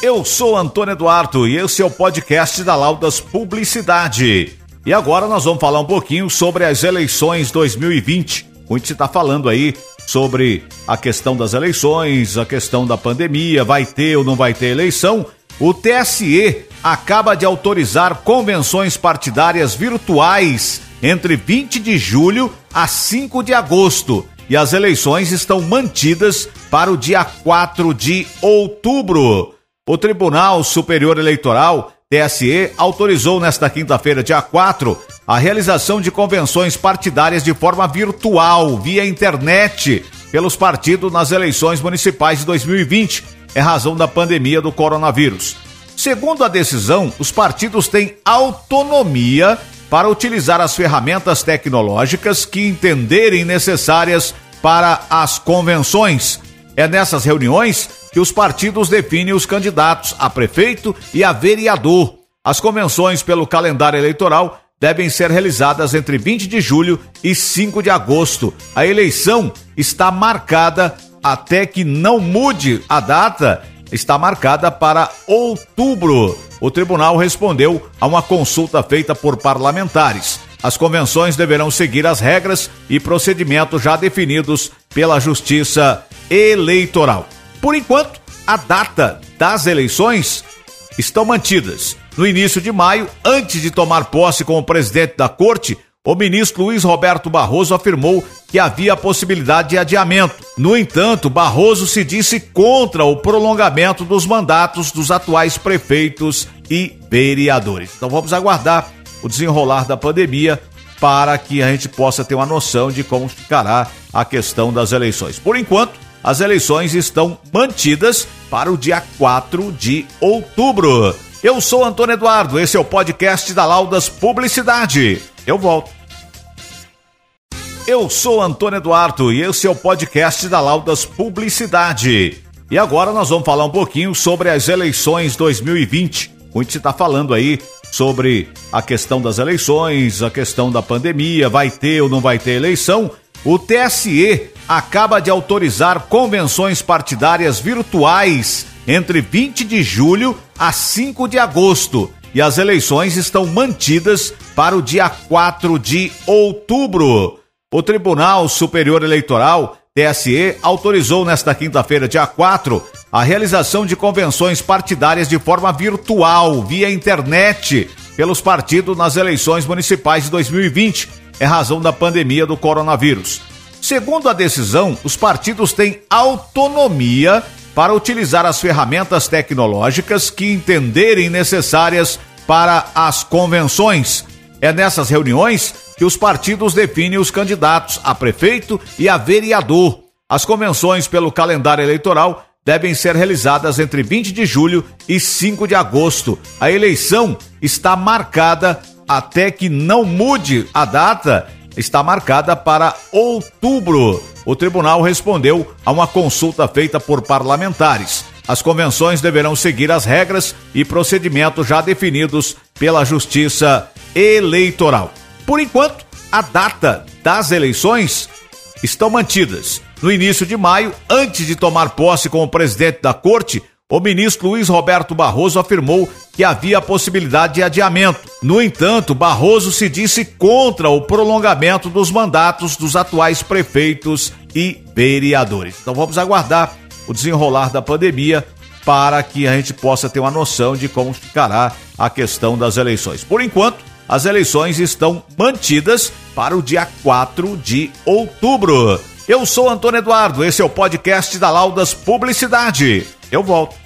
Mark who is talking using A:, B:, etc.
A: Eu sou Antônio Eduardo e esse é o podcast da Laudas Publicidade. E agora nós vamos falar um pouquinho sobre as eleições 2020. Muito se está falando aí sobre a questão das eleições, a questão da pandemia, vai ter ou não vai ter eleição. O TSE acaba de autorizar convenções partidárias virtuais entre 20 de julho a 5 de agosto e as eleições estão mantidas para o dia 4 de outubro. O Tribunal Superior Eleitoral, TSE, autorizou nesta quinta-feira, dia 4, a realização de convenções partidárias de forma virtual, via internet, pelos partidos nas eleições municipais de 2020, em razão da pandemia do coronavírus. Segundo a decisão, os partidos têm autonomia para utilizar as ferramentas tecnológicas que entenderem necessárias para as convenções. É nessas reuniões que os partidos definem os candidatos a prefeito e a vereador. As convenções pelo calendário eleitoral devem ser realizadas entre 20 de julho e 5 de agosto. A eleição está marcada até que não mude a data, está marcada para outubro. O tribunal respondeu a uma consulta feita por parlamentares. As convenções deverão seguir as regras e procedimentos já definidos pela Justiça Eleitoral. Por enquanto, a data das eleições estão mantidas. No início de maio, antes de tomar posse como presidente da corte, o ministro Luiz Roberto Barroso afirmou que havia a possibilidade de adiamento. No entanto, Barroso se disse contra o prolongamento dos mandatos dos atuais prefeitos e vereadores. Então vamos aguardar o desenrolar da pandemia para que a gente possa ter uma noção de como ficará a questão das eleições. Por enquanto, as eleições estão mantidas para o dia 4 de outubro. Eu sou Antônio Eduardo, esse é o podcast da Laudas Publicidade. Eu volto. Eu sou Antônio Eduardo e esse é o podcast da Laudas Publicidade. E agora nós vamos falar um pouquinho sobre as eleições 2020. Muito se está falando aí sobre a questão das eleições, a questão da pandemia, vai ter ou não vai ter eleição. O TSE acaba de autorizar convenções partidárias virtuais entre 20 de julho a 5 de agosto e as eleições estão mantidas para o dia 4 de outubro. O Tribunal Superior Eleitoral, TSE, autorizou nesta quinta-feira, dia 4, a realização de convenções partidárias de forma virtual, via internet, pelos partidos nas eleições municipais de 2020, em razão da pandemia do coronavírus. Segundo a decisão, os partidos têm autonomia para utilizar as ferramentas tecnológicas que entenderem necessárias para as convenções. É nessas reuniões que os partidos definem os candidatos a prefeito e a vereador. As convenções pelo calendário eleitoral devem ser realizadas entre 20 de julho e 5 de agosto. A eleição está marcada até que não mude a data está marcada para outubro. O tribunal respondeu a uma consulta feita por parlamentares. As convenções deverão seguir as regras e procedimentos já definidos pela Justiça Eleitoral. Por enquanto, a data das eleições estão mantidas. No início de maio, antes de tomar posse como presidente da corte, o ministro Luiz Roberto Barroso afirmou que havia possibilidade de adiamento. No entanto, Barroso se disse contra o prolongamento dos mandatos dos atuais prefeitos e vereadores. Então vamos aguardar o desenrolar da pandemia para que a gente possa ter uma noção de como ficará a questão das eleições. Por enquanto, as eleições estão mantidas para o dia 4 de outubro. Eu sou Antônio Eduardo, esse é o podcast da Laudas Publicidade. Eu volto.